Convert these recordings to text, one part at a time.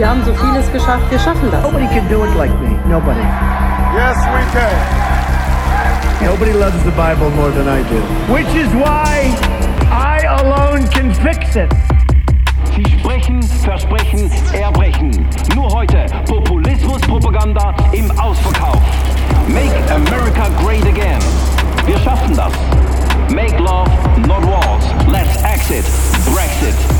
Wir haben so vieles geschafft, wir schaffen das. Nobody can do it like me. Nobody. Yes, we can. Nobody loves the Bible more than I do. Which is why I alone can fix it. Sie sprechen, versprechen, erbrechen. Nur heute Populismus-Propaganda im Ausverkauf. Make America great again. Wir schaffen das. Make love, not wars. Let's exit. Brexit.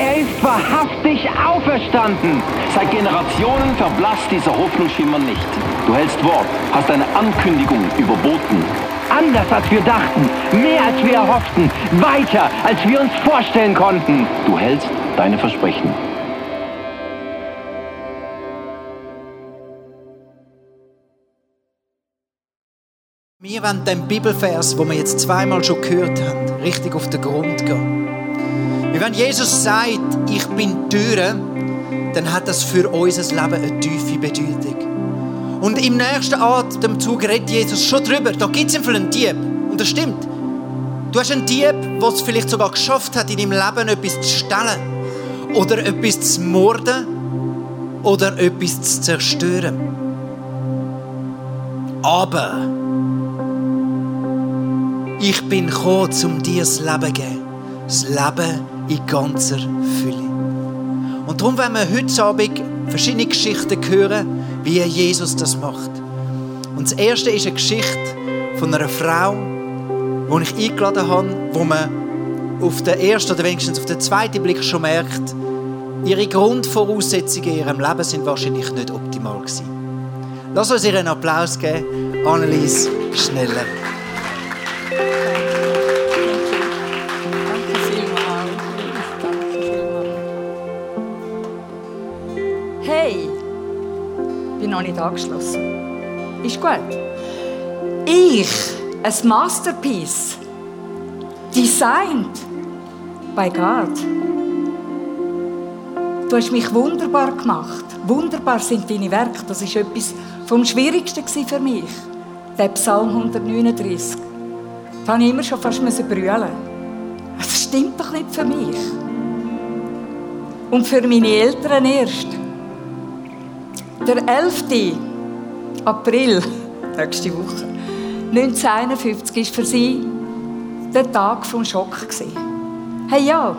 Er ist wahrhaftig auferstanden! Seit Generationen verblasst dieser Hoffnungsschimmer nicht. Du hältst Wort, hast eine Ankündigung überboten. Anders als wir dachten, mehr als wir erhofften, weiter als wir uns vorstellen konnten. Du hältst deine Versprechen. Wir wollen den Bibelvers, wo wir jetzt zweimal schon gehört haben, richtig auf den Grund gehen. Wenn Jesus sagt, ich bin die Tür, dann hat das für unser Leben eine tiefe Bedeutung. Und im nächsten Atemzug redet Jesus schon drüber. Da gibt es Fall einen Dieb. Und das stimmt. Du hast einen Dieb, der es vielleicht sogar geschafft hat, in deinem Leben etwas zu stellen. Oder etwas zu morden. Oder etwas zu zerstören. Aber ich bin gekommen, um dir das Leben zu geben. Das Leben in ganzer Fülle. Und darum werden wir heute Abend verschiedene Geschichten hören, wie Jesus das macht. Und das erste ist eine Geschichte von einer Frau, die ich eingeladen habe, wo man auf den ersten oder wenigstens auf den zweiten Blick schon merkt, ihre Grundvoraussetzungen in ihrem Leben sind wahrscheinlich nicht optimal gewesen. Lass uns ihr einen Applaus geben, Annelies Schneller. Bin noch nicht angeschlossen. Ist gut. Ich, ein Masterpiece, designed by God. Du hast mich wunderbar gemacht. Wunderbar sind deine Werke. Das ist etwas vom Schwierigsten für mich. Der Psalm 139. Da habe ich immer schon fast brüllen. Das stimmt doch nicht für mich. Und für meine Eltern erst. Der 11. April, nächste Woche, 1951 war für sie der Tag vom Schock. Hey ja,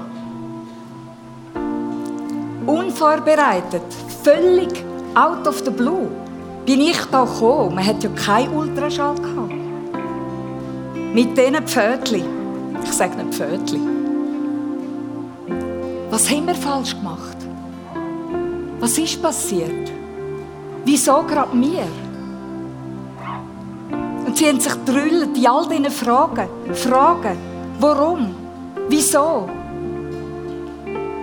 unvorbereitet, völlig out of the blue, bin ich da gekommen. Man hat ja keinen Ultraschall gehabt. Mit diesen Pfötchen. Ich sage nicht Pfötchen. Was haben wir falsch gemacht? Was ist passiert? Wieso gerade mir? Und sie haben sich drüllt in all diesen Fragen. Fragen. Warum? Wieso?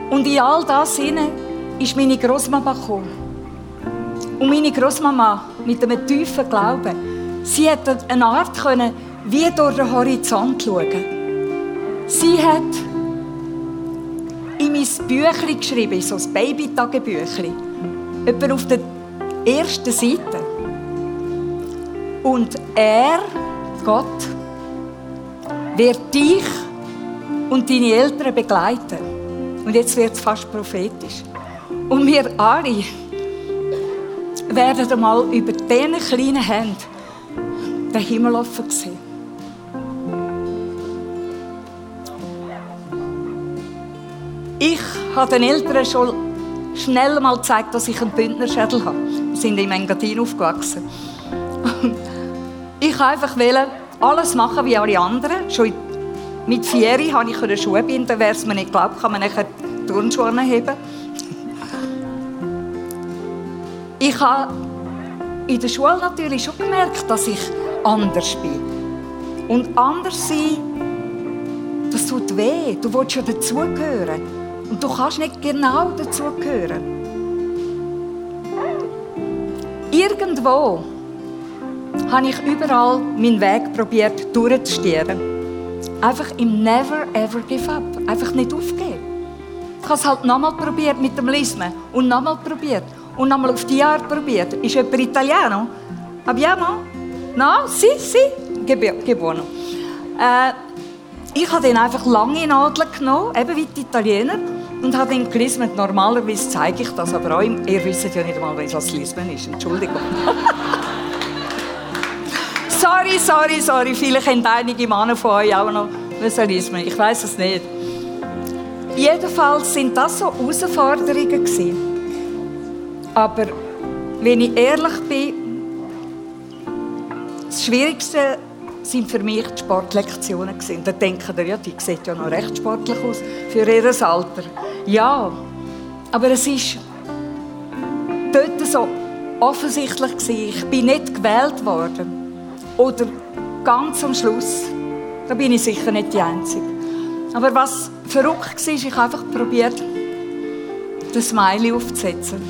Und in all das hinein ist meine Großmama gekommen. Und meine Großmama mit einem tiefen Glauben, sie hat eine Art können, wie durch den Horizont schauen. Sie hat in mein Büchlein geschrieben, so ein Baby-Tagebüchlein, etwa auf der ersten Seite. Und er, Gott, wird dich und deine Eltern begleiten. Und jetzt wird es fast prophetisch. Und wir alle werden einmal über diese kleinen Hände den Himmel offen sehen. Ich habe den Eltern schon schnell mal gezeigt, dass ich einen Bündnerschädel habe. Wir sind im Engadin aufgewachsen. Ich wollte einfach alles machen wie alle anderen. Schon mit vier konnte ich Schuhe binden. Wer es mir nicht glaubt, kann man nachher Turnschuhe heben. Ich habe in der Schule natürlich schon gemerkt, dass ich anders bin. Und anders sein, das tut weh. Du willst ja dazugehören. Und du kannst nicht genau dazugehören. Irgendwo habe ich überall meinen Weg probiert durchzustieren. Einfach im Never ever give up. Einfach nicht aufgeben. Ich habe es halt nochmal probiert mit dem Lismen und nochmal probiert und nochmal auf die Art probiert. Ist jemand Italiano? Abbiamo? No? Si, si. Che buono. Äh, ich habe dann einfach lange Nadeln genommen, eben wie die Italiener, und habe dann gelismet. Normalerweise zeige ich das, aber auch, ihr wisst ja nicht einmal, was Lismen ist. Entschuldigung. sorry, sorry, sorry. Vielleicht haben einige Männer von euch auch noch Lismen. Ich weiß es nicht. Jedenfalls sind das so Herausforderungen gewesen. Aber wenn ich ehrlich bin, das Schwierigste sind für mich die Sportlektionen gewesen. Da denken ihr, ja, die sieht ja noch recht sportlich aus für ihr Alter. Ja, aber es ist dort so offensichtlich gewesen. Ich bin nicht gewählt worden. Oder ganz am Schluss, da bin ich sicher nicht die Einzige. Aber was verrückt war, ich habe einfach probiert, das Smiley aufzusetzen.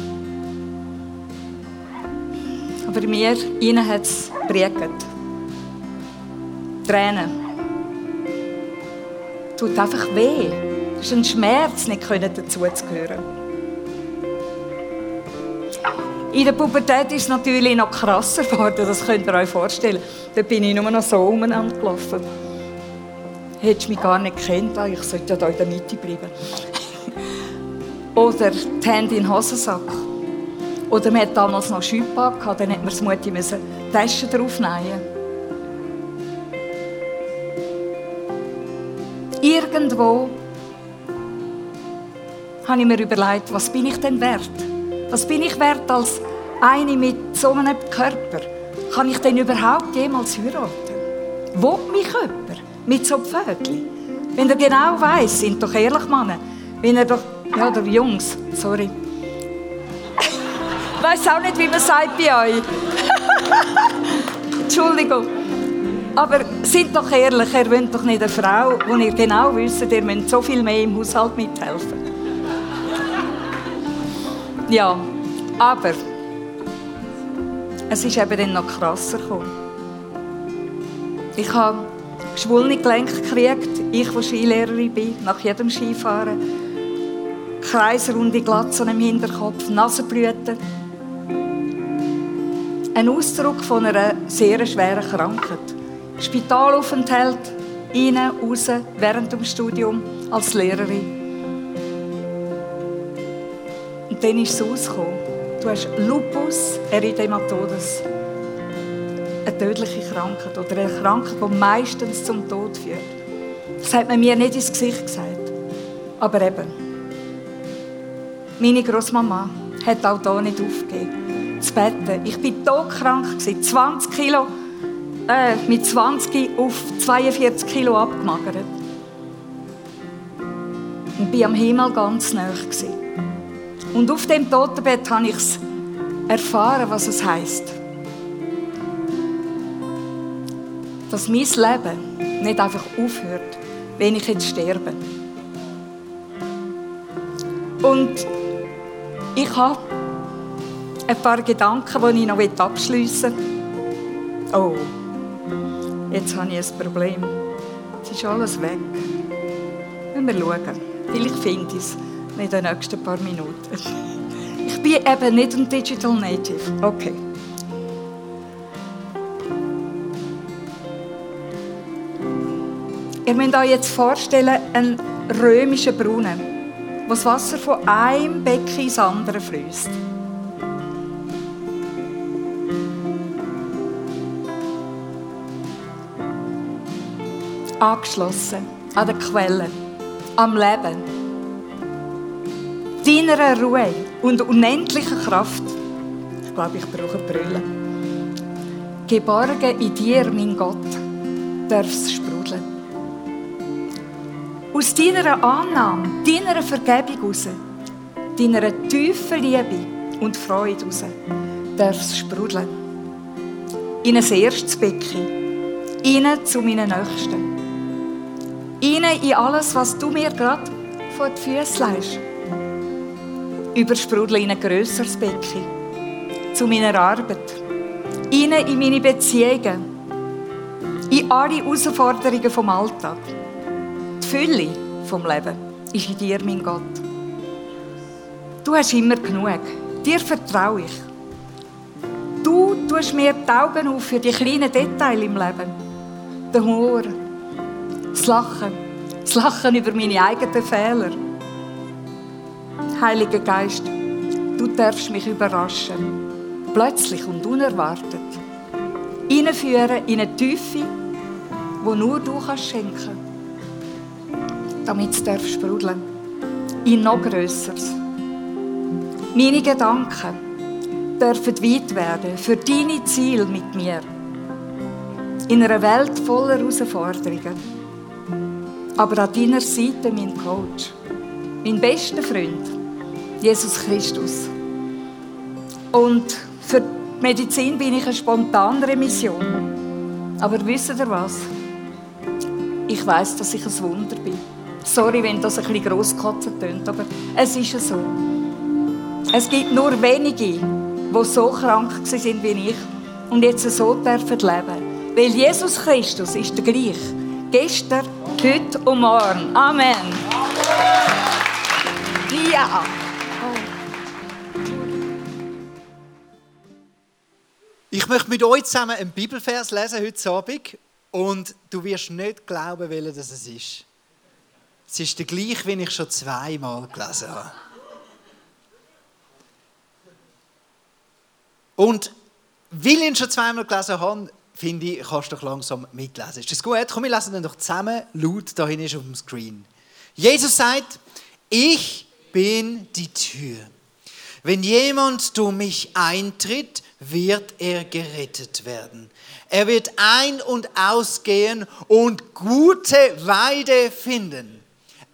Aber mir, ihnen hat es prägt. Tränen. Tut einfach weh. Es ist ein Schmerz, nicht dazuzugehören. In der Pubertät ist es natürlich noch krasser geworden, das könnt ihr euch vorstellen. Da bin ich nur noch so umeinander gelaufen. Hättest du mich gar nicht gekannt, ah, ich sollte ja hier in der Mitte bleiben. Oder die Hände in den Hosensack. Oder man hat damals noch Schüppag gehabt, dann hat man das Mutti Taschen draufnehmen Irgendwo habe ich mir überlegt, was bin ich denn wert? Was bin ich wert als eine mit so einem Körper? Kann ich denn überhaupt jemals heiraten? Wo mich jemand mit so Pfötchen? Wenn er genau weiß, sind doch ehrlich Männer, wenn er doch, ja, der Jungs, sorry. Ich weiß auch nicht, wie man sagt bei euch. Entschuldigung. Aber seid doch ehrlich, ihr wollt doch nicht eine Frau, wo ihr genau wisst, ihr müsst so viel mehr im Haushalt mithelfen. Ja, aber es ist eben dann noch krasser gekommen. Ich habe geschwollene Gelenke gekriegt, ich, die Skilehrerin bin, nach jedem Skifahren. Kreisrunde Glatze im Hinterkopf, Nasenblüten. Ein Ausdruck von einer sehr schweren Krankheit. Spitalaufenthalt, rein, raus, während dem Studium als Lehrerin. Und dann ist es rausgekommen. Du hast Lupus erythematodes. Eine tödliche Krankheit oder eine Krankheit, die meistens zum Tod führt. Das hat man mir nicht ins Gesicht gesagt. Aber eben, meine Großmama hat auch hier nicht aufgegeben. Das Betten. Ich war todkrank, 20 Kilo äh, mit 20 auf 42 Kilo abgemagert. Und bin am Himmel ganz nah. Und auf dem Totenbett habe ich erfahren, was es heißt. Dass mein Leben nicht einfach aufhört, wenn ich jetzt sterbe. Und ich habe ein paar Gedanken, die ich noch abschliessen will. Oh. Jetzt habe ich ein Problem. Es ist alles weg. Wenn wir schauen. Vielleicht finde ich es in den nächsten paar Minuten. Ich bin eben nicht ein Digital Native. Okay. Ihr müsst euch jetzt vorstellen, einen römischen Brunnen, wo das Wasser von einem Becken ins andere fließt. Angeschlossen an der Quelle, am Leben, deiner Ruhe und unendlicher Kraft. Ich glaube, ich brauche Brille. Geborgen in dir, mein Gott, darfst sprudeln. Aus deiner Annahme, deiner Vergebung heraus, deiner tiefen Liebe und Freude heraus, darfst sprudeln. In ein erstes Becken, innen zu meinen Nächsten Rein in alles, was du mir gerade vor die Füße legst. Übersprudel in ein grösseres Becken. Zu meiner Arbeit. Rein in meine Beziehungen. In alle Herausforderungen vom Alltag. Die Fülle vom Leben ist in dir, mein Gott. Du hast immer genug. Dir vertraue ich. Du tust mir die Augen auf für die kleinen Details im Leben. Der Humor, das Lachen, das Lachen über meine eigenen Fehler. Heiliger Geist, du darfst mich überraschen. Plötzlich und unerwartet. Einführen in eine Tiefe, wo nur du kannst schenken. Damit es darf sprudeln. In noch Größeres. Meine Gedanken dürfen weit werden für deine Ziele mit mir. In einer Welt voller Herausforderungen. Aber an deiner Seite mein Coach, mein bester Freund, Jesus Christus. Und für die Medizin bin ich eine spontane Mission. Aber wisst ihr was? Ich weiß, dass ich ein Wunder bin. Sorry, wenn das ein bisschen grosskotzen tönt, aber es ist so. Es gibt nur wenige, die so krank sind wie ich und jetzt so dürfen leben. Weil Jesus Christus ist der gleich. Gestern, heute und morgen. Amen. Ja. Ich möchte mit euch zusammen einen Bibelvers lesen heute Abend und du wirst nicht glauben, welcher das es ist. Es ist der gleiche, wie ich schon zweimal gelesen habe. Und weil ich ihn schon zweimal gelesen habe, finde ich, kannst du doch langsam mitlesen. Ist das gut? Komm, wir lesen dann doch zusammen laut, da hinten ist auf dem Screen. Jesus sagt, ich bin die Tür. Wenn jemand durch mich eintritt, wird er gerettet werden. Er wird ein- und ausgehen und gute Weide finden.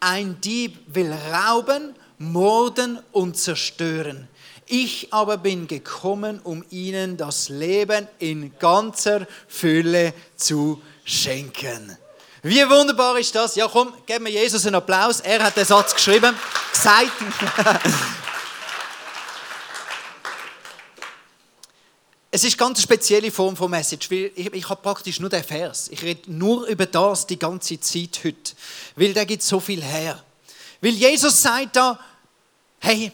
Ein Dieb will rauben, morden und zerstören. Ich aber bin gekommen, um ihnen das Leben in ganzer Fülle zu schenken. Wie wunderbar ist das? Ja, komm, geben wir Jesus einen Applaus. Er hat den Satz geschrieben, gesagt. Es ist ganz eine spezielle Form von Message, weil ich, ich habe praktisch nur den Vers. Ich rede nur über das die ganze Zeit heute, weil der gibt so viel her. Weil Jesus sagt da, hey,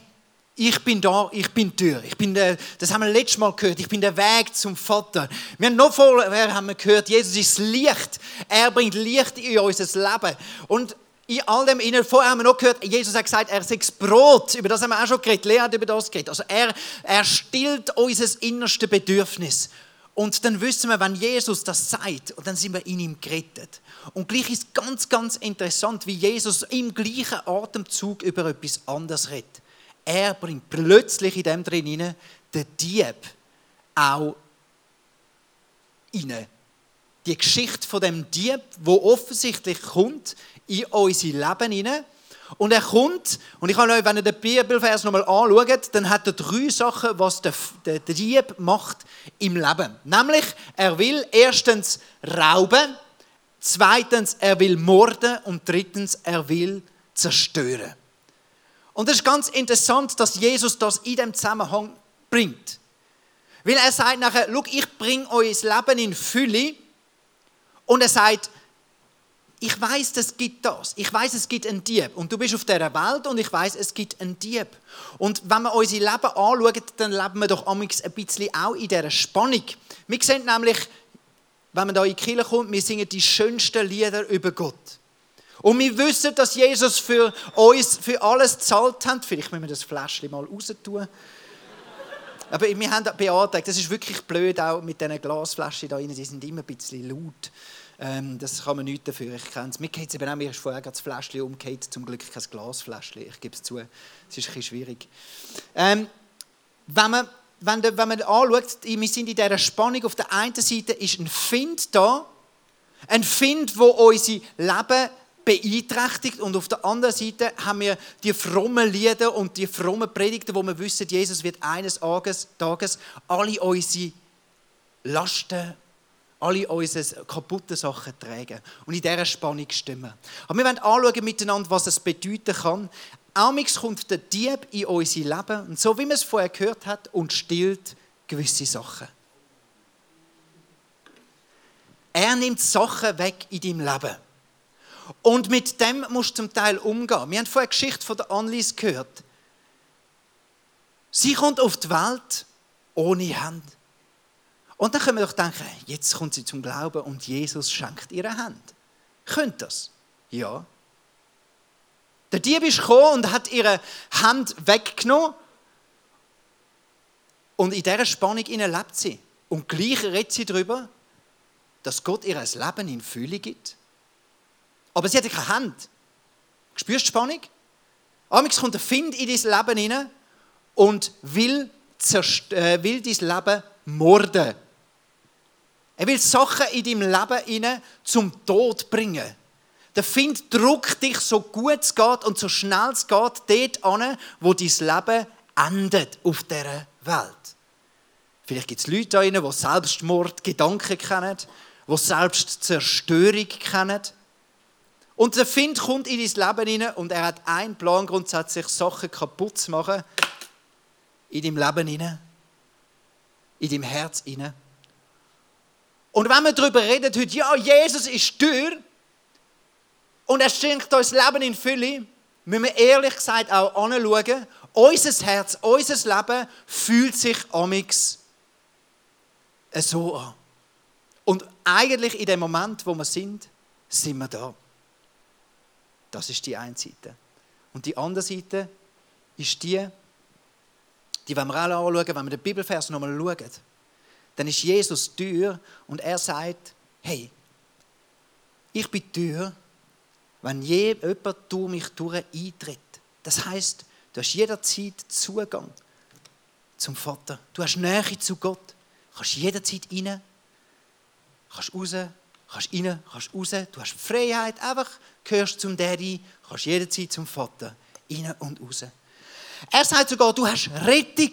ich bin da, ich bin die Tür. Ich bin der, das haben wir letztes Mal gehört. Ich bin der Weg zum Vater. Wir haben noch vorher haben wir gehört, Jesus ist Licht. Er bringt Licht in unser Leben. Und in all dem innen, vorher haben wir noch gehört, Jesus hat gesagt, er ist Brot. Über das haben wir auch schon geredet. Lea hat über das geredet. Also er, er stillt unser innerste Bedürfnis. Und dann wissen wir, wenn Jesus das sagt, und dann sind wir in ihm gerettet. Und gleich ist ganz, ganz interessant, wie Jesus im gleichen Atemzug über etwas anderes redet. Er bringt plötzlich in dem drin hinein den Dieb auch rein. Die Geschichte von dem Dieb, wo offensichtlich kommt in unser Leben hinein. Und er kommt, und ich kann euch, wenn ihr den Bibelvers nochmal anschaut, dann hat er drei Sachen, was der, der Dieb macht im Leben. Nämlich, er will erstens rauben, zweitens, er will morden und drittens, er will zerstören. Und es ist ganz interessant, dass Jesus das in dem Zusammenhang bringt. Weil er sagt nachher, schau, ich bringe das Leben in Fülle. Und er sagt, ich weiß, es gibt das. Ich weiß, es gibt einen Dieb. Und du bist auf dieser Welt und ich weiß, es gibt einen Dieb. Und wenn wir unser Leben anschauen, dann leben wir doch ein bisschen auch in dieser Spannung. Wir sehen nämlich, wenn man da in die Kirche kommt, wir singen die schönsten Lieder über Gott. Und wir wissen, dass Jesus für uns für alles gezahlt hat. Vielleicht müssen wir das Fläschchen mal raus tun. Aber wir haben beantragt, das ist wirklich blöd, auch mit diesen Glasflaschen da rein, die sind immer ein bisschen laut. Ähm, das kann man nicht dafür, ich kenne es. Mir geht es eben auch, mir ist vorher das Fläschchen umgekehrt, zum Glück kein Glasfläschchen, ich gebe es zu. Es ist ein bisschen schwierig. Ähm, wenn man, wenn, wenn man anschaut, wir sind in dieser Spannung, auf der einen Seite ist ein Find da, ein Find, wo unser Leben beeinträchtigt und auf der anderen Seite haben wir die frommen Lieder und die frommen Predigten, wo wir wissen, Jesus wird eines Tages alle unsere Lasten alle unsere kaputten Sachen tragen und in dieser Spannung stimmen. Aber wir wollen anschauen miteinander, was es bedeuten kann. Amix kommt der Dieb in unser Leben und so wie man es vorher gehört hat und stillt gewisse Sachen. Er nimmt Sachen weg in deinem Leben. Und mit dem musst du zum Teil umgehen. Wir haben vorhin eine Geschichte von der Annelies gehört. Sie kommt auf die Welt ohne Hand. Und dann können wir doch denken, jetzt kommt sie zum Glauben und Jesus schenkt ihre Hand. Könnt das? Ja. Der Dieb ist gekommen und hat ihre Hand weggenommen. Und in dieser Spannung lebt sie. Und gleich redet sie darüber, dass Gott ihr ein Leben in Fülle gibt. Aber sie hat keine Hand. Spürst du Spannung? Amix kommt der Find in dein Leben hinein und will, äh, will dein Leben morden. Er will Sachen in deinem Leben hinein zum Tod bringen. Der Find drückt dich so gut es geht und so schnell es geht dort an, wo dein Leben endet auf dieser Welt. Vielleicht gibt es Leute da die Selbstmord Gedanken kennen, die Selbstzerstörung kennen. Und der Find kommt in dein Leben hinein und er hat einen Plan, grundsätzlich Sachen kaputt zu machen. In deinem Leben hinein. In deinem Herz hinein. Und wenn wir darüber reden heute, ja, Jesus ist Tür, und er schenkt uns Leben in Fülle, müssen wir ehrlich gesagt auch anschauen, unser Herz, unser Leben fühlt sich amix so an. Und eigentlich in dem Moment, wo wir sind, sind wir da. Das ist die eine Seite. Und die andere Seite ist die, die wollen wir auch anschauen, wenn wir den Bibelvers nochmal schauen. Dann ist Jesus Tür und er sagt, hey, ich bin Tür wenn je jemand durch mich eintritt. Das heißt, du hast jederzeit Zugang zum Vater. Du hast Nähe zu Gott. Du kannst jederzeit rein, kannst raus, kannst rein, kannst raus. Du hast Freiheit, einfach gehörst zum Daddy, kannst jederzeit zum Vater, rein und raus. Er sagt sogar, du hast Rettung.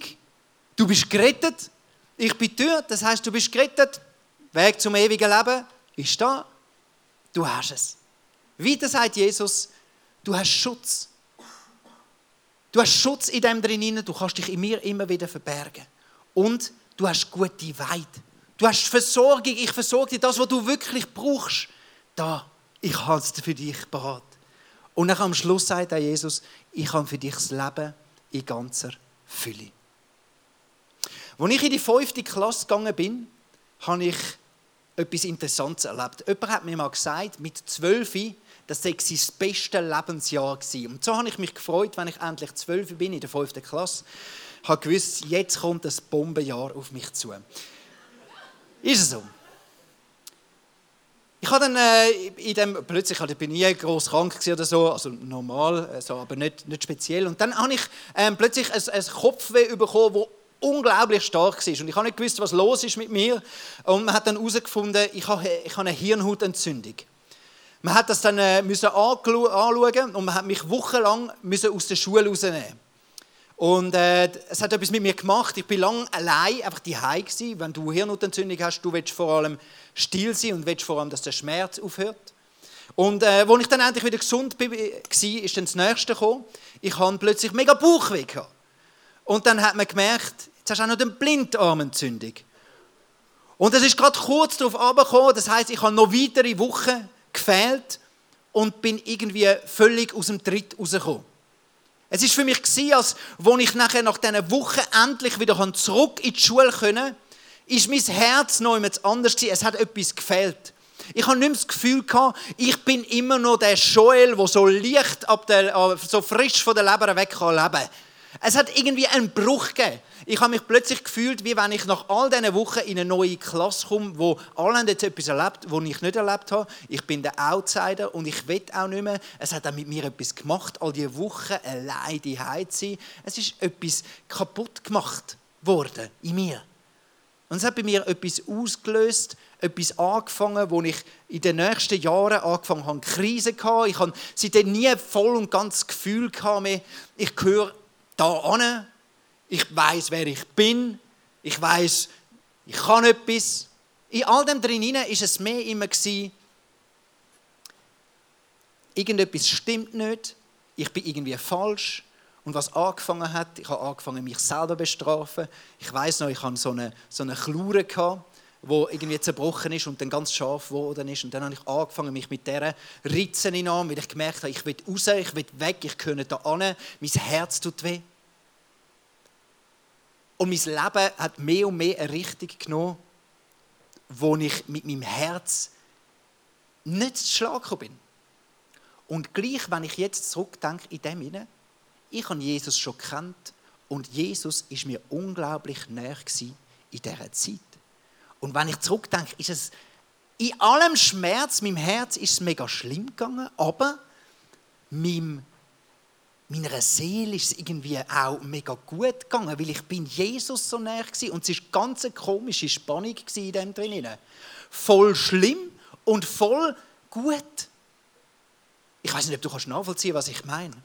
Du bist gerettet. Ich bin Tür, das heißt, du bist gerettet. Weg zum ewigen Leben ist da. Du hast es. Weiter sagt Jesus, du hast Schutz. Du hast Schutz in dem drin, du kannst dich in mir immer wieder verbergen. Und du hast gute Weide. Du hast Versorgung, ich versorge dir das, was du wirklich brauchst. Da, ich habe es für dich parat. Und dann am Schluss sagt er Jesus, ich habe für dich das Leben in ganzer Fülle. Als ich in die fünfte Klasse gegangen bin, habe ich etwas Interessantes erlebt. Jemand hat mir mal gesagt, mit zwölf das sei sein bestes Lebensjahr gewesen. Und so habe ich mich gefreut, wenn ich endlich zwölf bin, in der fünften Klasse, Ich habe gewusst, jetzt kommt das Bombenjahr auf mich zu. Ist es so? Ich habe dann äh, in dem, plötzlich ich bin ich nie groß krank oder so, also normal, äh, so, aber nicht, nicht speziell. Und dann habe ich äh, plötzlich ein, ein Kopfweh bekommen, das unglaublich stark war. Und ich habe nicht gewusst, was los ist mit mir. Und man hat dann herausgefunden, ich habe, ich habe eine Hirnhautentzündung. Man hat das dann äh, müssen anschauen und man hat mich wochenlang müssen aus der Schule rausnehmen. Und äh, es hat etwas mit mir gemacht. Ich bin lange allein, einfach die gewesen. Wenn du Hirnhautentzündung hast, du willst vor allem still sein und willst vor allem, dass der Schmerz aufhört. Und äh, als ich dann endlich wieder gesund war, ist dann das Nächste gekommen. Ich hatte plötzlich mega Bauchweh. Gehabt. Und dann hat man gemerkt, jetzt hast du auch noch eine Blindarmentzündung. Und das ist gerade kurz darauf abgekommen. Das heißt, ich habe noch weitere Wochen gefehlt und bin irgendwie völlig aus dem Tritt rausgekommen. Es ist für mich als wo ich nachher nach dieser Woche endlich wieder zurück in die Schule konnte, ist mein Herz noch etwas anders gewesen. Es hat etwas gefehlt. Ich habe nicht mehr das Gefühl ich bin immer noch der Joel, der so leicht, ab der, so frisch von der Leber weg kann leben es hat irgendwie einen Bruch gegeben. Ich habe mich plötzlich gefühlt, wie wenn ich nach all diesen Wochen in eine neue Klasse komme, wo alle haben jetzt etwas erlebt, was ich nicht erlebt habe. Ich bin der Outsider und ich will auch nicht mehr. Es hat auch mit mir etwas gemacht, all diese Wochen allein die zu sein. Es ist etwas kaputt gemacht worden in mir. Und es hat bei mir etwas ausgelöst, etwas angefangen, wo ich in den nächsten Jahren angefangen habe, Krise hatte. Ich habe seitdem nie voll und ganz das Gefühl gehabt, ich gehöre da an. Ich weiß, wer ich bin. Ich weiß, ich kann etwas. In all dem drin ist es mehr immer irgendetwas stimmt nicht, ich bin irgendwie falsch. Und was angefangen hat, ich habe angefangen, mich selber zu bestrafen. Ich weiß noch, ich hatte so eine, so eine Chlure, wo irgendwie zerbrochen ist und dann ganz scharf geworden ist. Und dann habe ich angefangen, mich mit dieser Ritze hinein, weil ich gemerkt habe, ich will raus, ich will weg, ich nicht da an, mein Herz tut weh. Und mein Leben hat mehr und mehr eine Richtung genommen, wo ich mit meinem Herz nicht zu Schlag gekommen bin. Und gleich, wenn ich jetzt zurückdenke in dem hinein, ich habe Jesus schon kennt und Jesus ist mir unglaublich näher in dieser Zeit. Und wenn ich zurückdenke, ist es in allem Schmerz, meinem Herz ist es mega schlimm gegangen, aber meinem, meiner Seele ist es irgendwie auch mega gut gegangen, weil ich bin Jesus so näher war. und es war ganz eine komische Spannung in dem drin. Voll schlimm und voll gut. Ich weiß nicht, ob du nachvollziehen kannst, was ich meine.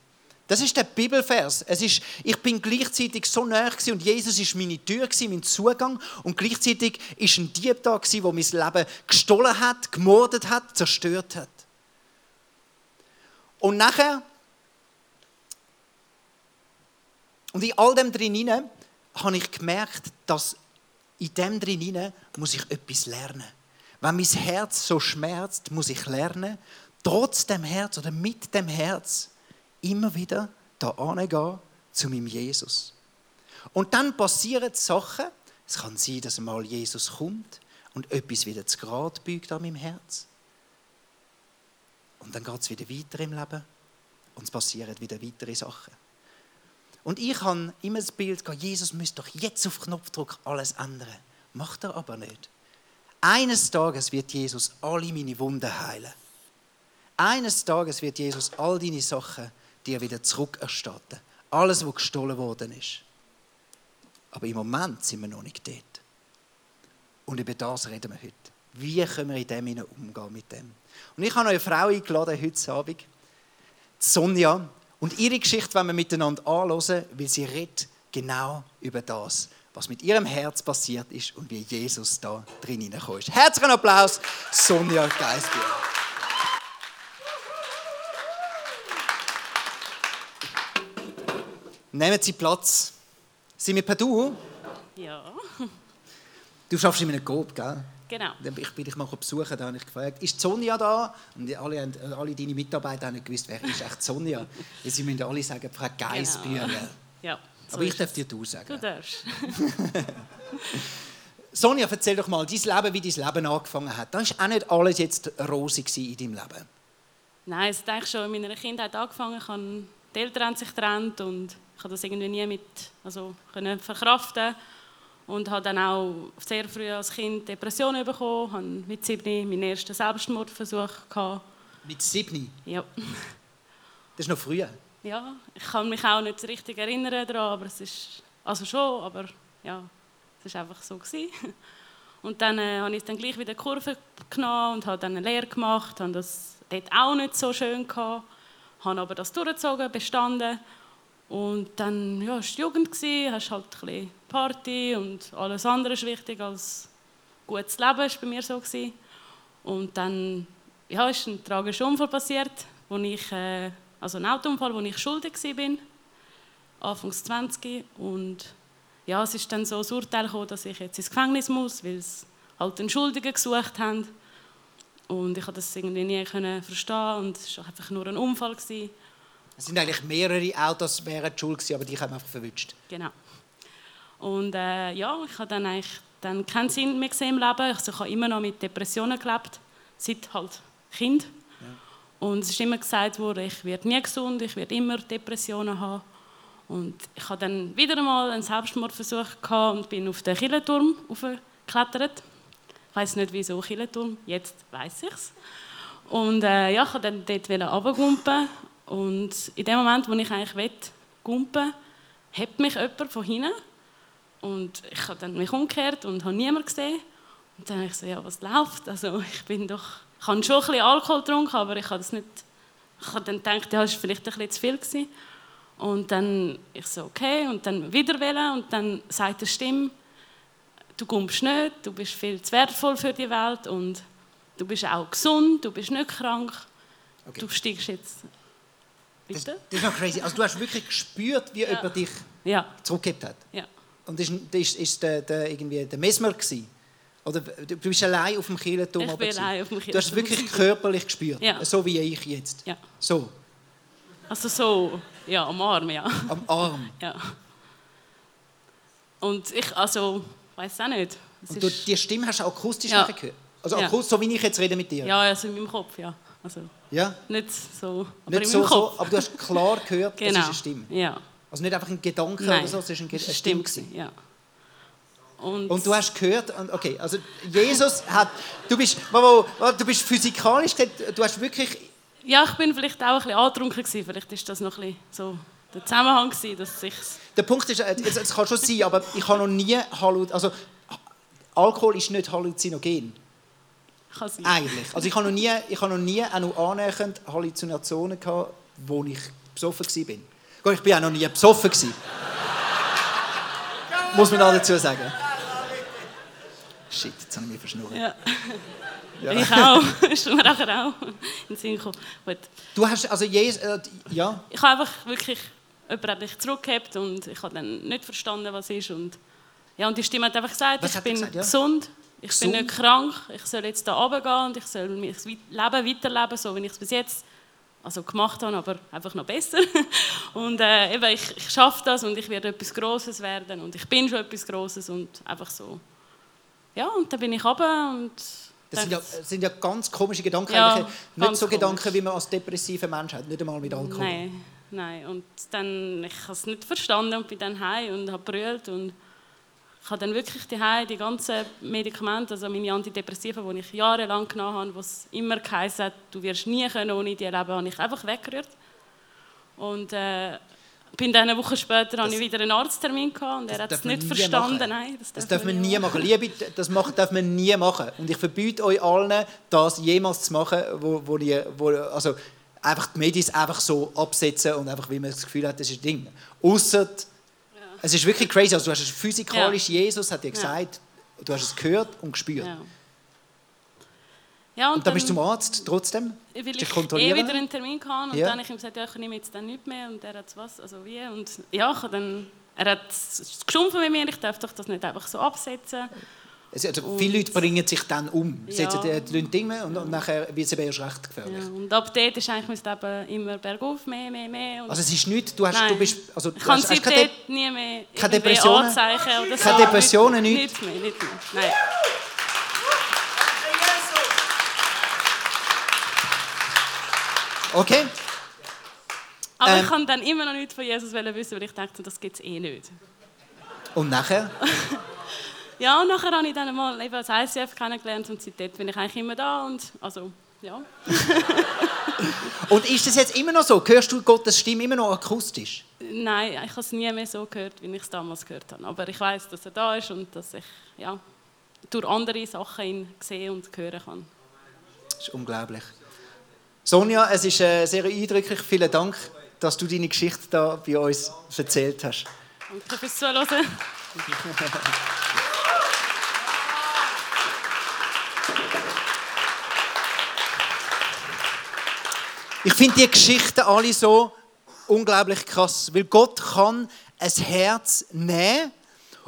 Das ist der Bibelvers. Es ist, ich bin gleichzeitig so nah und Jesus ist meine Tür, mein Zugang. Und gleichzeitig ist ein Dieb da, der mein Leben gestohlen hat, gemordet hat, zerstört hat. Und nachher, und in all dem drin habe ich gemerkt, dass in dem drin muss ich etwas lernen. Wenn mein Herz so schmerzt, muss ich lernen, trotz dem Herz oder mit dem Herz immer wieder da gehen zu meinem Jesus. Und dann passieren Sachen. Es kann sein, dass mal Jesus kommt und etwas wieder zu Grad bügt an meinem Herz. Und dann geht es wieder weiter im Leben und es passieren wieder weitere Sachen. Und ich habe immer das Bild, Jesus müsste doch jetzt auf Knopfdruck alles ändern. Macht er aber nicht. Eines Tages wird Jesus alle meine Wunden heilen. Eines Tages wird Jesus all deine Sachen dir wieder zurückerstatten. Alles, was gestohlen worden ist. Aber im Moment sind wir noch nicht dort. Und über das reden wir heute. Wie können wir in dem umgehen mit dem? Und ich habe eine Frau eingeladen heute Abend, Sonja. Und ihre Geschichte wollen wir miteinander anschauen, weil sie redet genau über das, was mit ihrem Herz passiert ist und wie Jesus da drin hineingekommen ist. Herzlichen Applaus, Sonja Geisbier. Nehmen Sie Platz. Sind wir per Du? Ja. Du schaffst in einem Coop, gell? Genau. Ich bin dich mal besuchen, da habe ich gefragt, ist Sonja da? Und alle, alle deine Mitarbeiter haben nicht gewusst, wer ist echt Sonja. sie müssen alle sagen, Frau Geisbühler. Genau. Ja, so Aber ich darf dir du sagen. Du darfst. Sonja, erzähl doch mal, dein Leben, wie dein Leben angefangen hat. Das war auch nicht alles jetzt rosig in deinem Leben. Nein, es hat eigentlich schon in meiner Kindheit angefangen. Die Eltern haben sich getrennt und ich konnte das irgendwie nie mit, also können verkraften und habe dann auch sehr früh als Kind Depressionen bekommen, habe mit sieben meinen ersten Selbstmordversuch gehabt. Mit sieben? Ja. Das ist noch früh. Ja, ich kann mich auch nicht richtig erinnern daran, aber es ist, also schon, aber ja, es war einfach so gewesen. Und dann äh, habe ich dann gleich wieder die Kurve genommen und habe dann eine Lehre gemacht, habe das dort auch nicht so schön gehabt, habe aber das durchgezogen, bestanden und dann ja, war es die Jugend, hast halt ein bisschen Party und alles andere ist wichtig als gutes Leben, war bei mir so. Gewesen. Und dann ja, ist ein tragischer Unfall passiert, wo ich, äh, also ein Autounfall, wo ich schuldig war, anfangs 20. Und ja, es ist dann so das Urteil gekommen, dass ich jetzt ins Gefängnis muss, weil sie halt einen Schuldigen gesucht haben. Und ich konnte das irgendwie nie verstehen und es war einfach nur ein Unfall. Gewesen. Es sind eigentlich mehrere Autos wären schuld gewesen, aber die haben einfach verwünscht. Genau. Und äh, ja, ich habe dann eigentlich dann keinen Sinn mehr gesehen im Leben. Also ich habe immer noch mit Depressionen gelebt, seit halt Kind. Ja. Und es ist immer gesagt worden, ich werde nie gesund, ich werde immer Depressionen haben. Und ich habe dann wieder einmal einen Selbstmordversuch gehabt und bin auf den Killenturm geklettert. Ich weiß nicht, wieso Killenturm, jetzt weiß ich es. Und äh, ja, ich wollte dann dort runtergumpen und in dem Moment, wo ich eigentlich gumpen hebt mich jemand von hinten. Und ich habe dann mich umgekehrt und habe niemanden gesehen. Und dann habe ich so, ja, was läuft? Also ich bin doch, ich habe schon ein bisschen Alkohol getrunken, aber ich habe das nicht, ich habe dann gedacht, ja, das war vielleicht ein bisschen zu viel gewesen. Und dann, ich so, okay, und dann wieder wählen und dann sagt die Stimme, du kommst nicht, du bist viel zu wertvoll für die Welt und du bist auch gesund, du bist nicht krank, okay. du steigst jetzt das, das, ist noch crazy. Also du hast wirklich gespürt, wie ja. jemand dich ja. zurückgegeben hat. Ja. Und das war der, der, irgendwie der Mesmer. Gewesen. Oder du bist allein auf dem Kirchenturm. Ich bin allein auf dem Du hast es Kirchenturm. wirklich körperlich gespürt. Ja. So wie ich jetzt. Ja. So, Also so, ja, am Arm, ja. am Arm. ja. Und ich, also, weiß auch nicht. Es Und du, die Stimme hast du akustisch Ja. gehört. Also Ja. akustisch, so wie ich jetzt rede mit dir. ja, also in meinem Kopf, ja. Also Ja? nicht so, aber Nicht in so, meinem so, Kopf. aber du hast klar gehört, es genau. ist eine Stimme. Ja. Also nicht einfach ein Gedanke Nein. oder so, es ist ein Ge- Es eine war Stimme. Gewesen. ja. Und, Und du hast gehört, okay, also Jesus hat, du bist, du bist physikalisch, du hast wirklich, ja, ich bin vielleicht auch ein bisschen angetrunken gewesen. Vielleicht ist das noch ein bisschen so der Zusammenhang gewesen, dass ich der Punkt ist, äh, es, kann schon sein, aber ich habe noch nie, also Alkohol ist nicht halluzinogen, kann sein. eigentlich. Also ich habe noch nie, ich habe noch nie auch nur annähernd Halluzinationen gehabt, wo ich besoffen war. Ich bin auch noch nie besoffen gewesen. Muss man dazu sagen. Shit, jetzt habe ich mich verschnurrt. Ja. Ja. Ich auch. ist mir nachher auch in den Sinn gekommen. Gut. Du hast, also Jesus, äh, ja, Ich habe einfach wirklich, jemand hat mich zurückgehabt und ich habe dann nicht verstanden, was ist. Und, ja, und die Stimme hat einfach gesagt, Was ich bin gesagt, ja? gesund, ich Gesund? bin nicht krank, ich soll jetzt da runtergehen und ich soll mein Leben weiterleben, so wie ich es bis jetzt also gemacht habe, aber einfach noch besser. Und äh, eben, ich, ich schaffe das und ich werde etwas Grosses werden und ich bin schon etwas Grosses und einfach so. Ja, und dann bin ich runter und das sind ja, sind ja ganz komische Gedanken. Ja, eigentlich. Nicht so komisch. Gedanken, wie man als depressiver Mensch hat, nicht einmal mit Alkohol. Nein, nein. Und dann, ich habe es nicht verstanden und bin dann heim und habe brüllt und ich habe dann wirklich die die ganzen Medikamente, also meine Antidepressiva, die ich jahrelang genommen habe, wo es immer geheißen hat, du wirst nie können ohne die leben, habe ich einfach weggerührt. Und äh, bin dann eine Woche später habe ich wieder einen Arzttermin gehabt und er hat es nicht verstanden. machen. Nein, das, Das darf man nie machen. Liebe, das macht, darf man nie machen. Und ich verbiete euch allen, das jemals zu machen, wo, wo ihr, wo, also einfach die Medis einfach so absetzen und einfach, wie man das Gefühl hat, das ist ein Ding. Ausser, es ist wirklich crazy. Also du hast es physikalisch, Jesus hat dir gesagt, du hast es gehört und gespürt. Ja. Ja, Und dann bist du zum Arzt trotzdem? Weil ich eh wieder einen Termin hatte und Ja. dann habe ich ihm gesagt, ja, ich nehme jetzt dann nicht mehr und er hat was, also wie und ja, ich dann, er hat geschumpfen mit mir, ich darf doch das nicht einfach so absetzen. Also, viele Leute bringen sich dann um, Ja. setzen die, die Dinge und, und nachher wird es erst recht gefährlich. Ja, und ab dort ist eigentlich mein Leben immer bergauf, mehr, mehr, mehr. Also es ist nichts, du, hast, Nein. du bist... Also, du ich keine, De- nie mehr keine Depressionen? Anzeichen oder so. Keine Depressionen, nichts? nichts? Mehr, nichts mehr. Nein. Okay, Aber Ähm. ich kann dann immer noch nichts von Jesus wissen, weil ich dachte, das gibt es eh nicht. und nachher? Ja, und nachher habe ich dann mal eben das ICF kennengelernt und seitdem bin ich eigentlich immer da und also, ja. Und ist das jetzt immer noch so? Hörst du Gottes Stimme immer noch akustisch? Nein, ich habe es nie mehr so gehört, wie ich es damals gehört habe. Aber ich weiß, dass er da ist und dass ich ja, durch andere Sachen ihn sehen und hören kann. Das ist unglaublich. Sonja, es ist äh, sehr eindrücklich. Vielen Dank, dass du deine Geschichte da bei uns erzählt hast. Danke fürs Zuhören. Ich finde die Geschichten alle so unglaublich krass, weil Gott kann ein Herz nehmen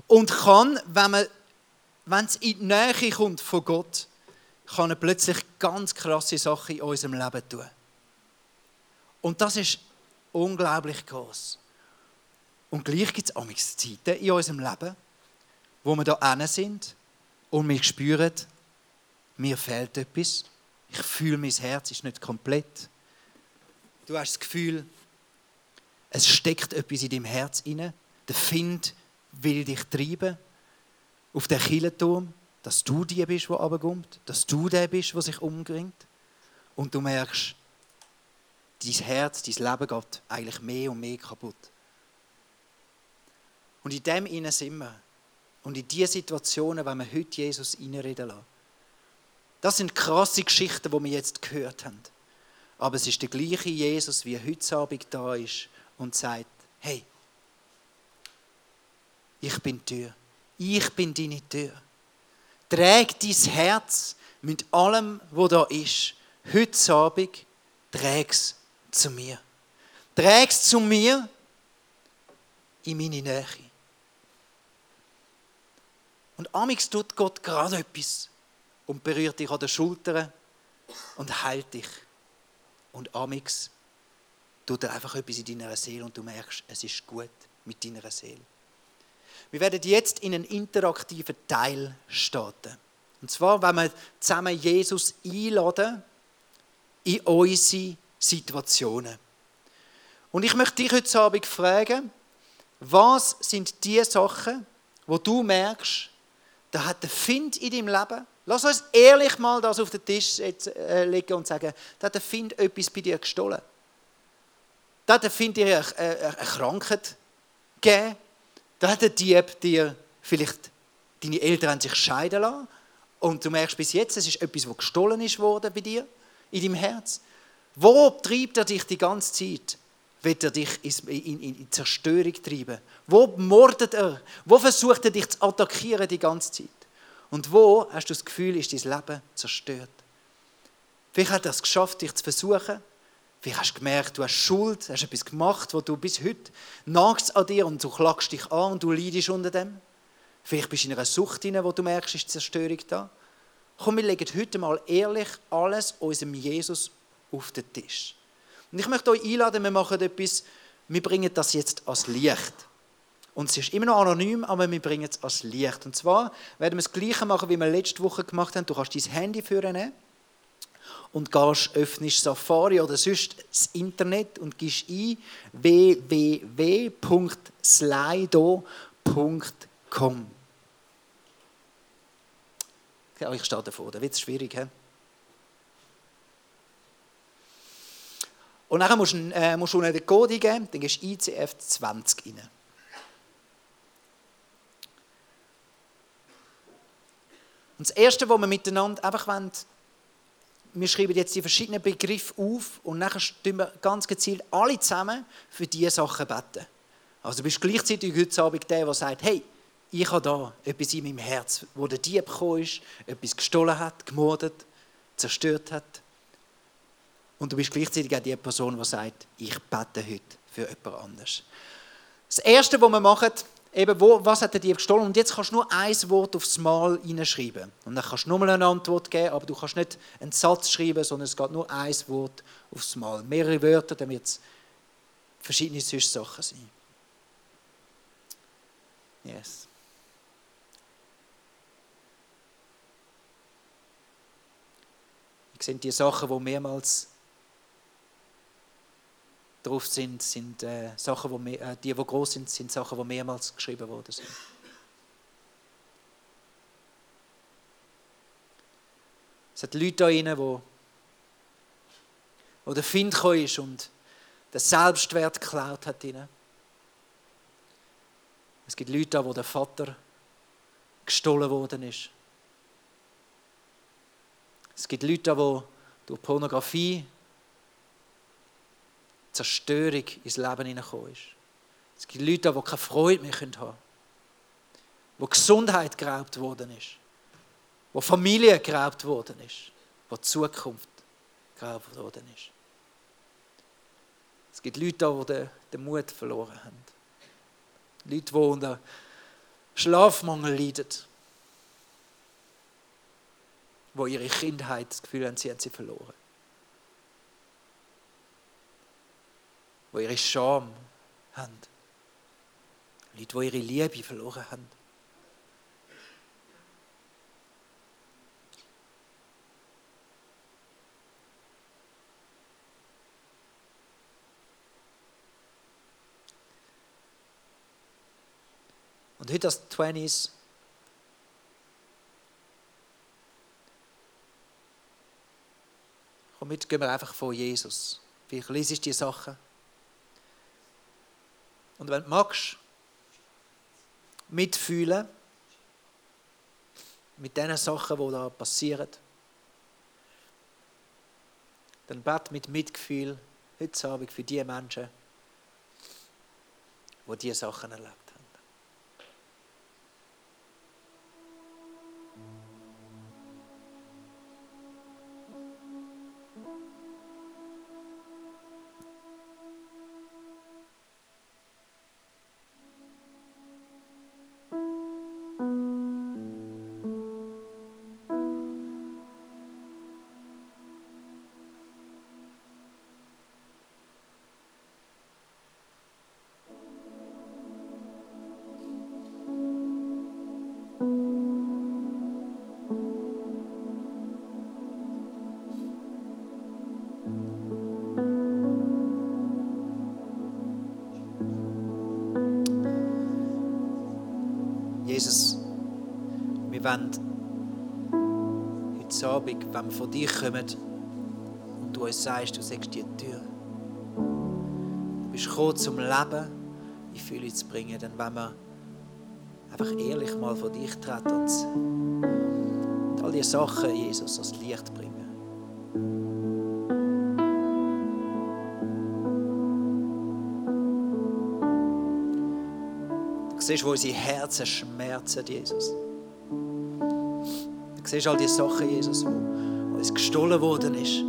und kann, wenn es in die Nähe kommt von Gott, kann er plötzlich ganz krasse Sachen in unserem Leben tun. Und das ist unglaublich groß. Und gleich gibt es Zeiten in unserem Leben, wo wir da sind und wir spüren, mir fehlt etwas. Ich fühle, mein Herz ist nicht komplett. Du hast das Gefühl, es steckt etwas in deinem Herz inne. Der Find will dich treiben auf den Kirchenturm, dass du die bist, der runterkommt, dass du der bist, der sich umbringt. Und du merkst, dein Herz, dein Leben geht eigentlich mehr und mehr kaputt. Und in dem innen sind wir. Und in diese Situationen, wenn wir heute Jesus reinreden lassen. Das sind krasse Geschichten, die wir jetzt gehört haben. Aber es ist der gleiche Jesus, wie heute Abend da ist und sagt, hey, ich bin die Tür. Ich bin deine Tür. Träg dein Herz mit allem, was da ist. Heute Abend, träg es zu mir. Träg es zu mir in meine Nähe. Und amix tut Gott gerade etwas und berührt dich an der Schulter und heilt dich. Und amix tut er einfach etwas in deiner Seele und du merkst, es ist gut mit deiner Seele. Wir werden jetzt in einen interaktiven Teil starten. Und zwar, wenn wir zusammen Jesus einladen in unsere Situationen. Und ich möchte dich heute Abend fragen, was sind die Sachen, wo du merkst, da hat der Find in deinem Leben, lass uns ehrlich mal das auf den Tisch äh, legen und sagen, der Find etwas bei dir gestohlen. Da hat der Find dir eine, Krankheit gegeben. Da hat der Dieb dir vielleicht, deine Eltern haben sich scheiden lassen und du merkst bis jetzt, es ist etwas, was gestohlen ist worden bei dir, in deinem Herz. Wo treibt er dich die ganze Zeit? Wird er dich in, in, in Zerstörung treiben? Wo mordet er? Wo versucht er dich zu attackieren die ganze Zeit? Und wo hast du das Gefühl, ist dein Leben zerstört? Vielleicht hat er es geschafft, dich zu versuchen. Vielleicht hast du gemerkt, du hast Schuld, hast etwas gemacht, wo du bis heute nagst an dir und du klagst dich an und du leidest unter dem. Vielleicht bist du in einer Sucht hinein, wo du merkst, ist Zerstörung da. Komm, wir legen heute mal ehrlich alles unserem Jesus auf den Tisch. Und ich möchte euch einladen, wir machen etwas, wir bringen das jetzt als Licht. Und es ist immer noch anonym, aber wir bringen es als Licht. Und zwar werden wir das Gleiche machen, wie wir letzte Woche gemacht haben. Du kannst dein Handy führen und gehst, öffnest Safari oder sonst das Internet und gehst ein www.slido.com. Ich stehe davor, da wird es schwierig. He? Und dann musst du, äh, musst du den Code eingeben, dann gehst du ICF 20 rein. Und das Erste, was wir miteinander einfach wollen, wir schreiben jetzt die verschiedenen Begriffe auf und dann stimmen wir ganz gezielt alle zusammen für diese Sachen beten. Also du bist gleichzeitig heute Abend der, der sagt, hey, ich habe da etwas in meinem Herz, wo der Dieb gekommen ist, etwas gestohlen hat, gemordet, zerstört hat. Und du bist gleichzeitig auch die Person, die sagt, ich bete heute für jemand anderes. Das Erste, was wir machen, eben, wo, was hat der Dieb gestohlen? Und jetzt kannst du nur ein Wort aufs Mal hineinschreiben. Und dann kannst du nur eine Antwort geben, aber du kannst nicht einen Satz schreiben, sondern es geht nur ein Wort aufs Mal. Mehrere Wörter, damit es verschiedene Sachen sein. Yes. Ich sehe die Sachen, die mehrmals drauf sind, sind äh, Sachen, wo mehr, äh, die, die groß sind, sind Sachen, die mehrmals geschrieben worden sind. Es hat Leute da rein, wo, wo der Find ist und den Selbstwert geklaut hat ihnen. Es gibt Leute da, wo der Vater gestohlen worden ist. Es gibt Leute da, wo durch Pornografie Zerstörung ins Leben hineingekommen ist. Es gibt Leute, die keine Freude mehr haben können. Wo Gesundheit geraubt worden ist. Wo Familie geraubt worden ist. Wo Zukunft geraubt worden ist. Es gibt Leute, die den, Mut verloren haben. Leute, die unter Schlafmangel leiden. Die ihre Kindheit das Gefühl haben, sie haben sie verloren. Die ihre Scham haben. Leute, die ihre Liebe verloren haben. Und heute als Twenties komm mit, gehen wir einfach vor Jesus. Vielleicht lese ich die Sachen. Und wenn du magst, mitfühlen mit den Sachen, die da passieren, dann bet mit Mitgefühl heute Abend für die Menschen, die diese Sachen erleben. Wollen heute Abend, wenn wir von dir kommen und du uns sagst, du sagst die Tür. Du bist gekommen zum Leben in Fülle zu bringen, dann wenn wir einfach ehrlich mal vor dich treten und all diese Sachen, Jesus, ans Licht bringen. Du siehst, wo unsere Herzen schmerzen, Jesus. Du siehst all die Sachen, Jesus, wo uns gestohlen worden ist.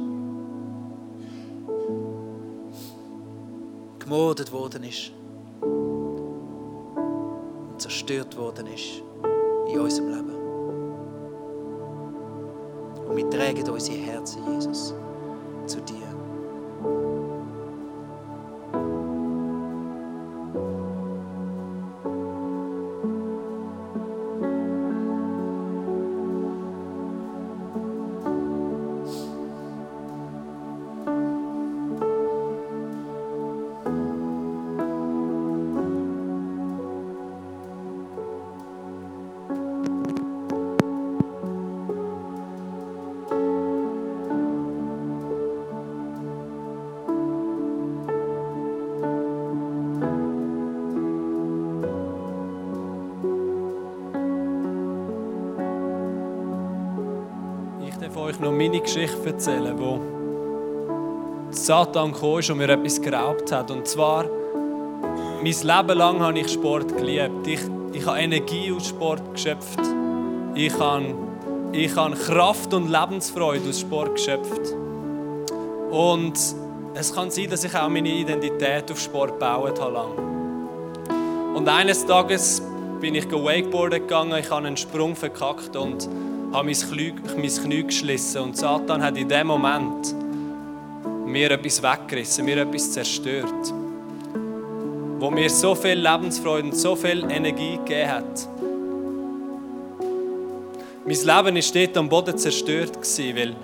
Gemordet worden ist. Und zerstört worden ist in unserem Leben. Und wir tragen unsere Herzen, Jesus, zu dir. Geschichte erzählen, wo Satan kam und mir etwas geraubt hat. Und zwar, mein Leben lang habe ich Sport geliebt. Ich, ich habe Energie aus Sport geschöpft. Ich habe, ich habe Kraft und Lebensfreude aus Sport geschöpft. Und es kann sein, dass ich auch meine Identität auf Sport gebaut habe. Lang. Und eines Tages bin ich Wakeboarden gegangen, ich habe einen Sprung verkackt und habe mein Knie, mein Knie geschlissen. Und Satan hat in dem Moment mir etwas weggerissen, mir etwas zerstört. Wo mir so viel Lebensfreude und so viel Energie gegeben hat. Mein Leben war dort am Boden zerstört, weil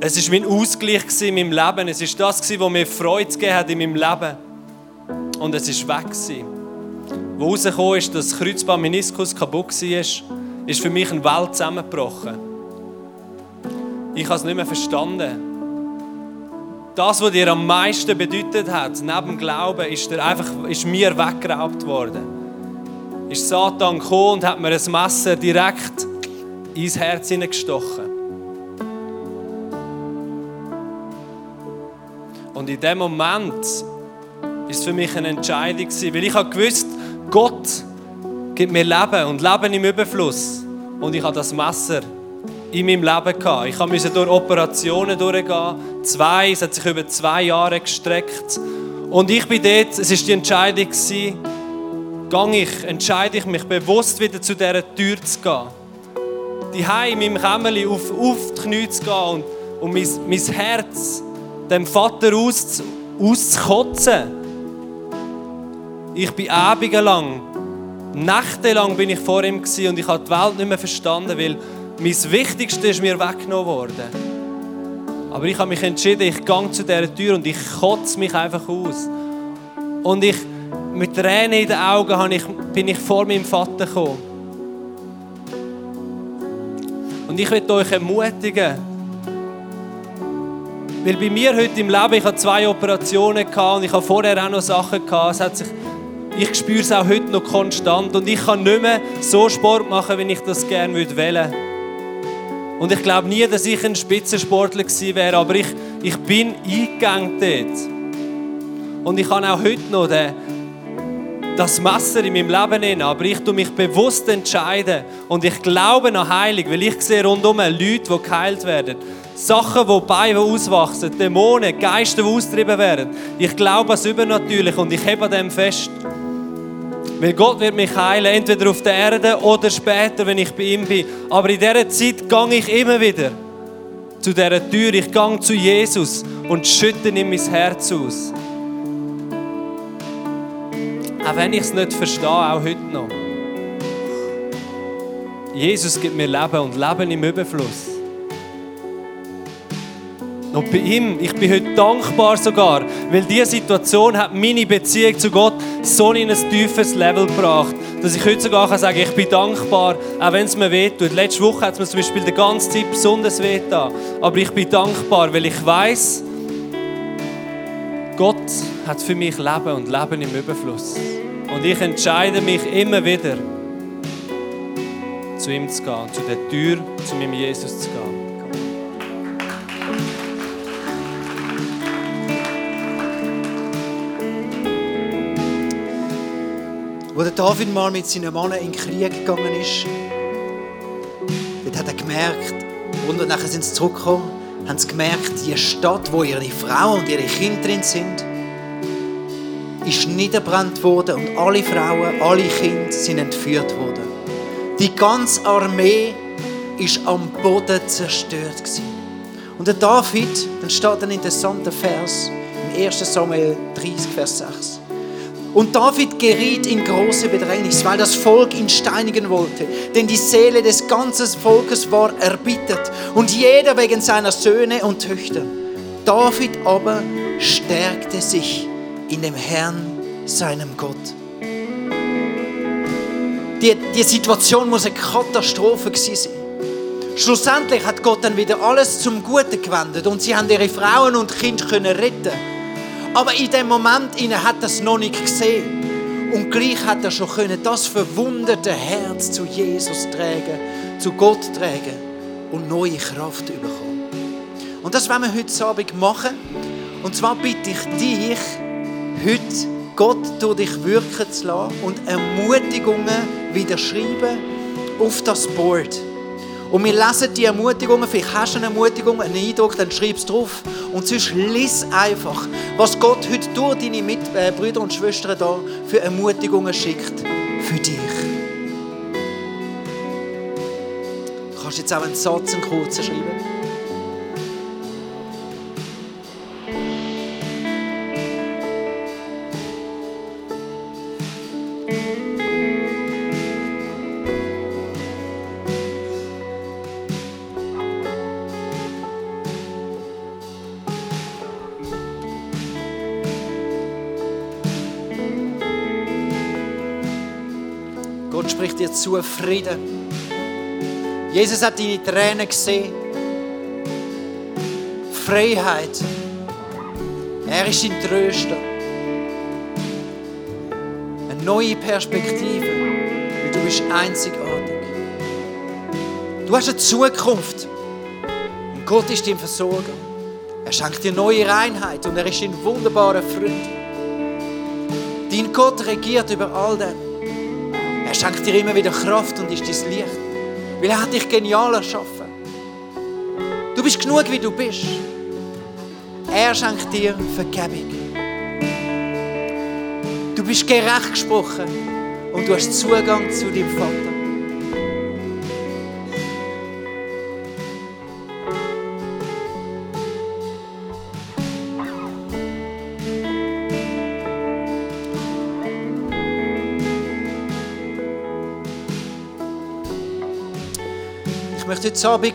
es war mein Ausgleich in meinem Leben. Es war das, was mir Freude gegeben hat in meinem Leben. Und es ist weg. Wo rausgekommen ist, dass das Kreuzbandmeniskus kaputt war, ist für mich eine Welt zusammengebrochen. Ich habe es nicht mehr verstanden. Das, was dir am meisten bedeutet hat, neben dem Glauben, ist, dir einfach, ist mir weggeraubt worden. Ist Satan gekommen und hat mir ein Messer direkt ins Herz hineingestochen. Und in dem Moment war es für mich eine Entscheidung, weil ich habe gewusst, Gott gibt mir Leben und Leben im Überfluss. Und ich habe das Messer in meinem Leben gehabt. Ich musste durch Operationen durchgehen. Zwei, es hat sich über zwei Jahre gestreckt. Und ich bin dort, es war die Entscheidung, gehe ich, entscheide ich mich bewusst wieder zu dieser Tür zu gehen. Die in meinem Kämmerli auf, auf die Knie zu gehen und, und mein, mein Herz dem Vater aus, auszukotzen. Ich bin lang, nächtelang bin ich vor ihm und ich habe die Welt nicht mehr verstanden, weil mein Wichtigste ist mir weggenommen worden. Aber ich habe mich entschieden, ich gehe zu dieser Tür und ich kotze mich einfach aus. Und ich, mit Tränen in den Augen bin ich vor meinem Vater gekommen. Und ich möchte euch ermutigen, weil bei mir heute im Leben, ich habe zwei Operationen und ich habe vorher auch noch Sachen gehabt. Es hat sich, ich spüre es auch heute noch konstant und ich kann nicht mehr so Sport machen, wie ich das gerne würde. Und ich glaube nie, dass ich ein Spitzensportler gewesen wäre, aber ich, ich bin eingegangen dort. Und ich habe auch heute noch den, das Messer in meinem Leben in, aber ich tue mich bewusst entscheiden und ich glaube an Heilung, weil ich sehe rundum Leute, die geheilt werden. Sachen, die Beine auswachsen, Dämonen, Geister, die austrieben werden. Ich glaube an das Übernatürliche und ich hebe an dem fest. Weil Gott wird mich heilen, entweder auf der Erde oder später, wenn ich bei ihm bin. Aber in dieser Zeit gehe ich immer wieder zu dieser Tür. Ich gehe zu Jesus und schütte ihm mein Herz aus. Auch wenn ich es nicht verstehe, auch heute noch. Jesus gibt mir Leben und Leben im Überfluss. Und bei ihm, ich bin heute dankbar sogar, weil diese Situation hat meine Beziehung zu Gott so in ein tiefes Level gebracht, dass ich heute sogar kann sagen ich bin dankbar, auch wenn es mir wehtut. Letzte Woche hat es mir zum Beispiel die ganze Zeit besonders wehgetan. Aber ich bin dankbar, weil ich weiß, Gott hat für mich Leben und Leben im Überfluss. Und ich entscheide mich immer wieder, zu ihm zu gehen, zu der Tür, zu meinem Jesus zu gehen. Wo der David mal mit seinen Männern in den Krieg gegangen ist, dort hat er gemerkt, und nachher sind sie zurückgekommen, haben sie gemerkt, die Stadt, wo ihre Frauen und ihre Kinder drin sind, ist niederbrannt worden und alle Frauen, alle Kinder sind entführt worden. Die ganze Armee ist am Boden zerstört gewesen. Und der David, dann steht ein interessanter Vers im 1. Samuel 30, Vers 6. Und David geriet in große Bedrängnis, weil das Volk ihn steinigen wollte. Denn die Seele des ganzen Volkes war erbittert und jeder wegen seiner Söhne und Töchter. David aber stärkte sich in dem Herrn, seinem Gott. Die, die Situation muss eine Katastrophe gewesen sein. Schlussendlich hat Gott dann wieder alles zum Guten gewendet und sie haben ihre Frauen und Kinder können retten. Aber in dem Moment hat er es noch nicht gesehen. Und gleich hat er schon können das verwundete Herz zu Jesus tragen, zu Gott tragen und neue Kraft bekommen. Und das wollen wir heute Abend machen. Und zwar bitte ich dich, heute Gott durch dich wirken zu lassen und Ermutigungen wieder schreiben auf das Board. Und wir lesen die Ermutigungen, vielleicht hast du eine Ermutigung, einen Eindruck, dann schreib es drauf. Und sonst lies einfach, was Gott heute durch deine Mitbrüder äh, und Schwestern da für Ermutigungen schickt für dich. Du kannst jetzt auch einen Satz, einen kurzen schreiben. Dir zu Frieden. Jesus hat deine Tränen gesehen. Freiheit. Er ist dein Tröster. Eine neue Perspektive. Weil du bist einzigartig. Du hast eine Zukunft. Und Gott ist dein Versorger. Er schenkt dir neue Reinheit und er ist dein wunderbarer Freund. Dein Gott regiert über all dem. Er schenkt dir immer wieder Kraft und ist dein Licht. Weil er hat dich genial erschaffen. Du bist genug, wie du bist. Er schenkt dir Vergebung. Du bist gerecht gesprochen und du hast Zugang zu deinem Vater. Möchte heute Abend,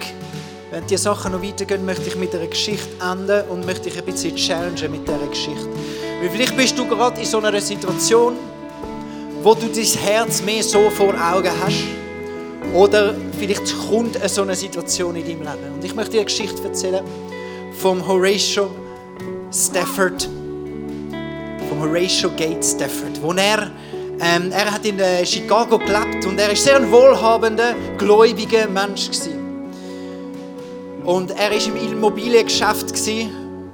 wenn die Sachen noch weitergehen, möchte ich mit einer Geschichte enden und möchte ich ein bisschen challengen mit dieser Geschichte. Weil vielleicht bist du gerade in so einer Situation, wo du dein Herz mehr so vor Augen hast. Oder vielleicht kommt so eine Situation in deinem Leben. Und ich möchte dir eine Geschichte erzählen vom Horatio Stafford, vom Horatio Gates Stafford, wo er ähm, er hat in äh, Chicago gelebt und er ist sehr ein wohlhabender, gläubiger Mensch gewesen. Und er ist im Immobiliengeschäft gewesen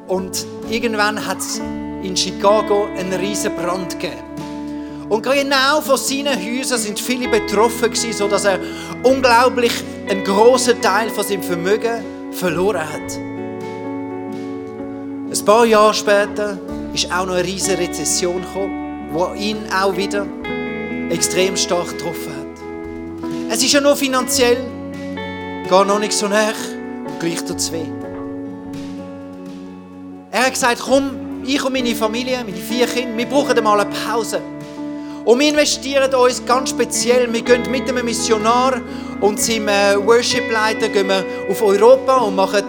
und irgendwann hat es in Chicago einen riesen Brand gegeben. Und genau von seinen Häusern sind viele betroffen gewesen, so dass er unglaublich einen großen Teil von seinem Vermögen verloren hat. Ein paar Jahre später ist auch noch eine riesige Rezession gekommen wo ihn auch wieder extrem stark getroffen hat. Es ist ja nur finanziell, gar noch nicht so nah und gleich es weh. Er hat gesagt, komm, ich und meine Familie, meine vier Kinder, wir brauchen einmal eine Pause. Und wir investieren uns ganz speziell. Wir gehen mit einem Missionar und seinem äh, Worship-Leiter auf Europa und machen,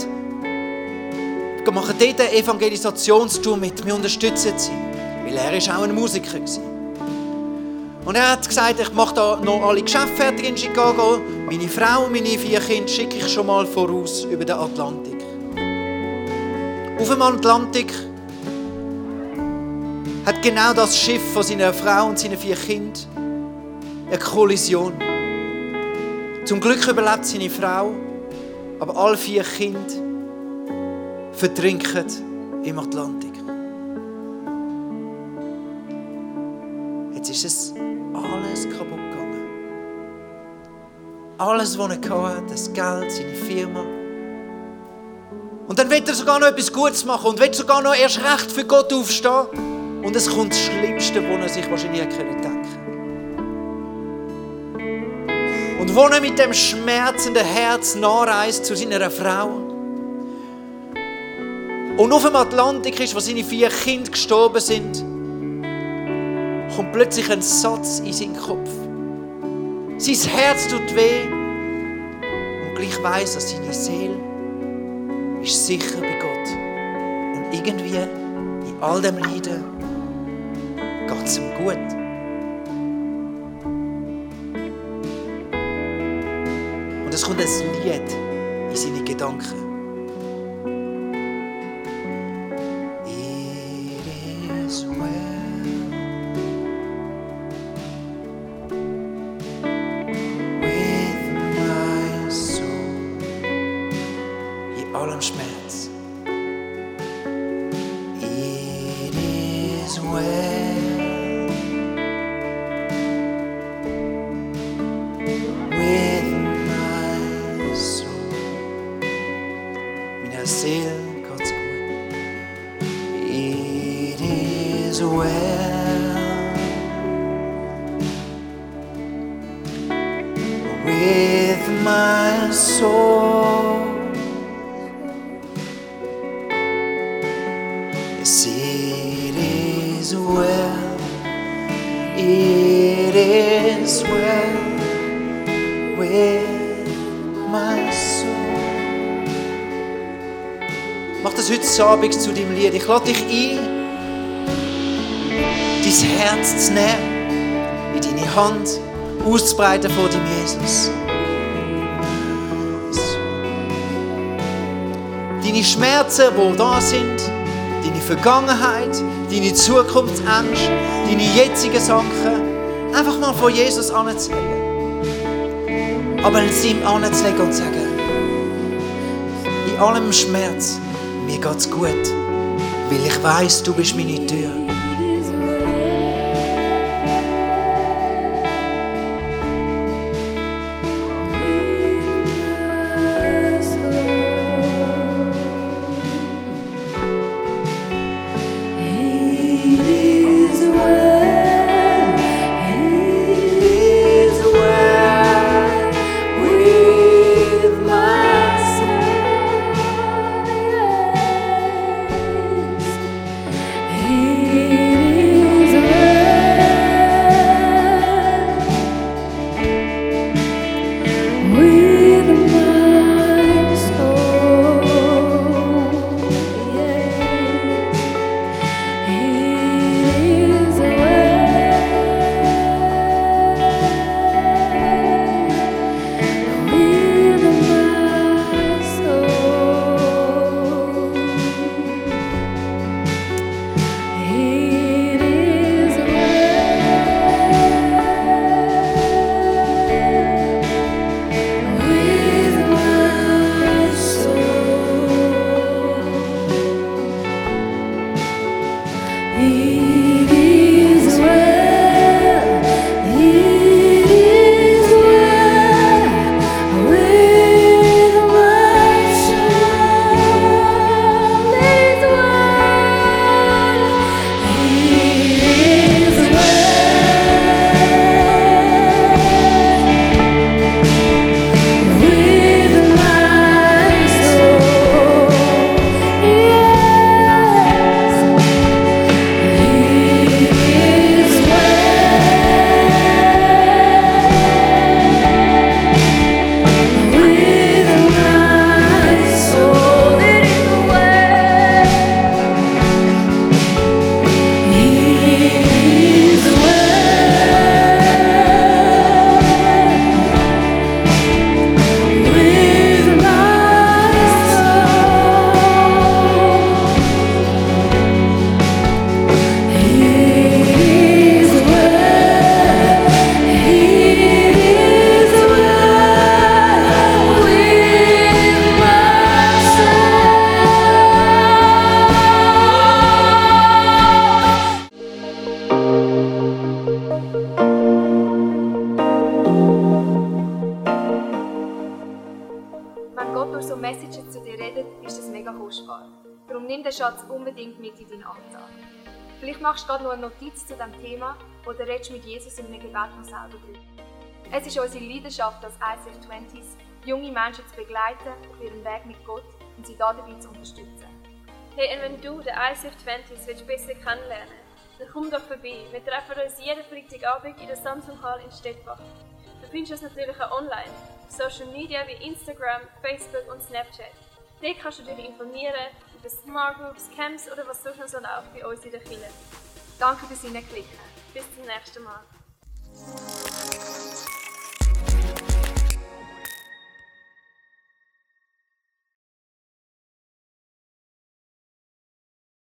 machen dort eine Evangelisationstour mit. Wir unterstützen sie. Weil er ist auch ein Musiker. Und er hat gesagt, ich mache da noch alle Geschäfte fertig in Chicago. Meine Frau meine vier Kinder schicke ich schon mal voraus über den Atlantik. Auf dem Atlantik hat genau das Schiff von seiner Frau und seinen vier Kindern eine Kollision. Zum Glück überlebt seine Frau, aber alle vier Kinder vertrinken im Atlantik. Ist es alles kaputt gegangen. Alles, was er hatte, das Geld, seine Firma. Und dann will er sogar noch etwas Gutes machen und will sogar noch erst recht für Gott aufstehen. Und es kommt das Schlimmste, was er sich wahrscheinlich hätte denken Und wo er mit dem schmerzenden Herz nachreist zu seiner Frau und auf dem Atlantik ist, wo seine vier Kinder gestorben sind, kommt plötzlich ein Satz in seinen Kopf. Sein Herz tut weh und gleich weiß er, seine Seele ist sicher bei Gott. Und irgendwie in all dem Leiden geht es ihm gut. Und es kommt ein Lied in seine Gedanken. In allem das heute Abend zu deinem Lied. Ich lade dich ein, dein Herz zu nehmen, in deine Hand auszubreiten vor dem Jesus. Deine Schmerzen, die da sind, deine Vergangenheit, deine Zukunftsängste, deine jetzigen Sachen, einfach mal vor Jesus anzulegen. Aber es ihm anzulegen und zu sagen, in allem Schmerz, geht's gut, weil ich weiß, du bist meine Tür. Gerade noch eine Notiz zu diesem Thema oder redest mit Jesus in einem Gebet noch selber drüber. Es ist unsere Leidenschaft als ICF 20s, junge Menschen zu begleiten auf ihrem Weg mit Gott und sie dabei zu unterstützen. Hey, und wenn du den ICF 20s willst besser kennenlernen dann komm doch vorbei. Wir treffen uns jeden Freitagabend in der Samsung Hall in Stettbach. Du findest uns natürlich auch online, auf Social Media wie Instagram, Facebook und Snapchat. Dort kannst du dich informieren über Smart Groups, Camps oder was sonst noch so läuft bei uns in der Kirche. Danke fürs Hineinklicken. Bis zum nächsten Mal.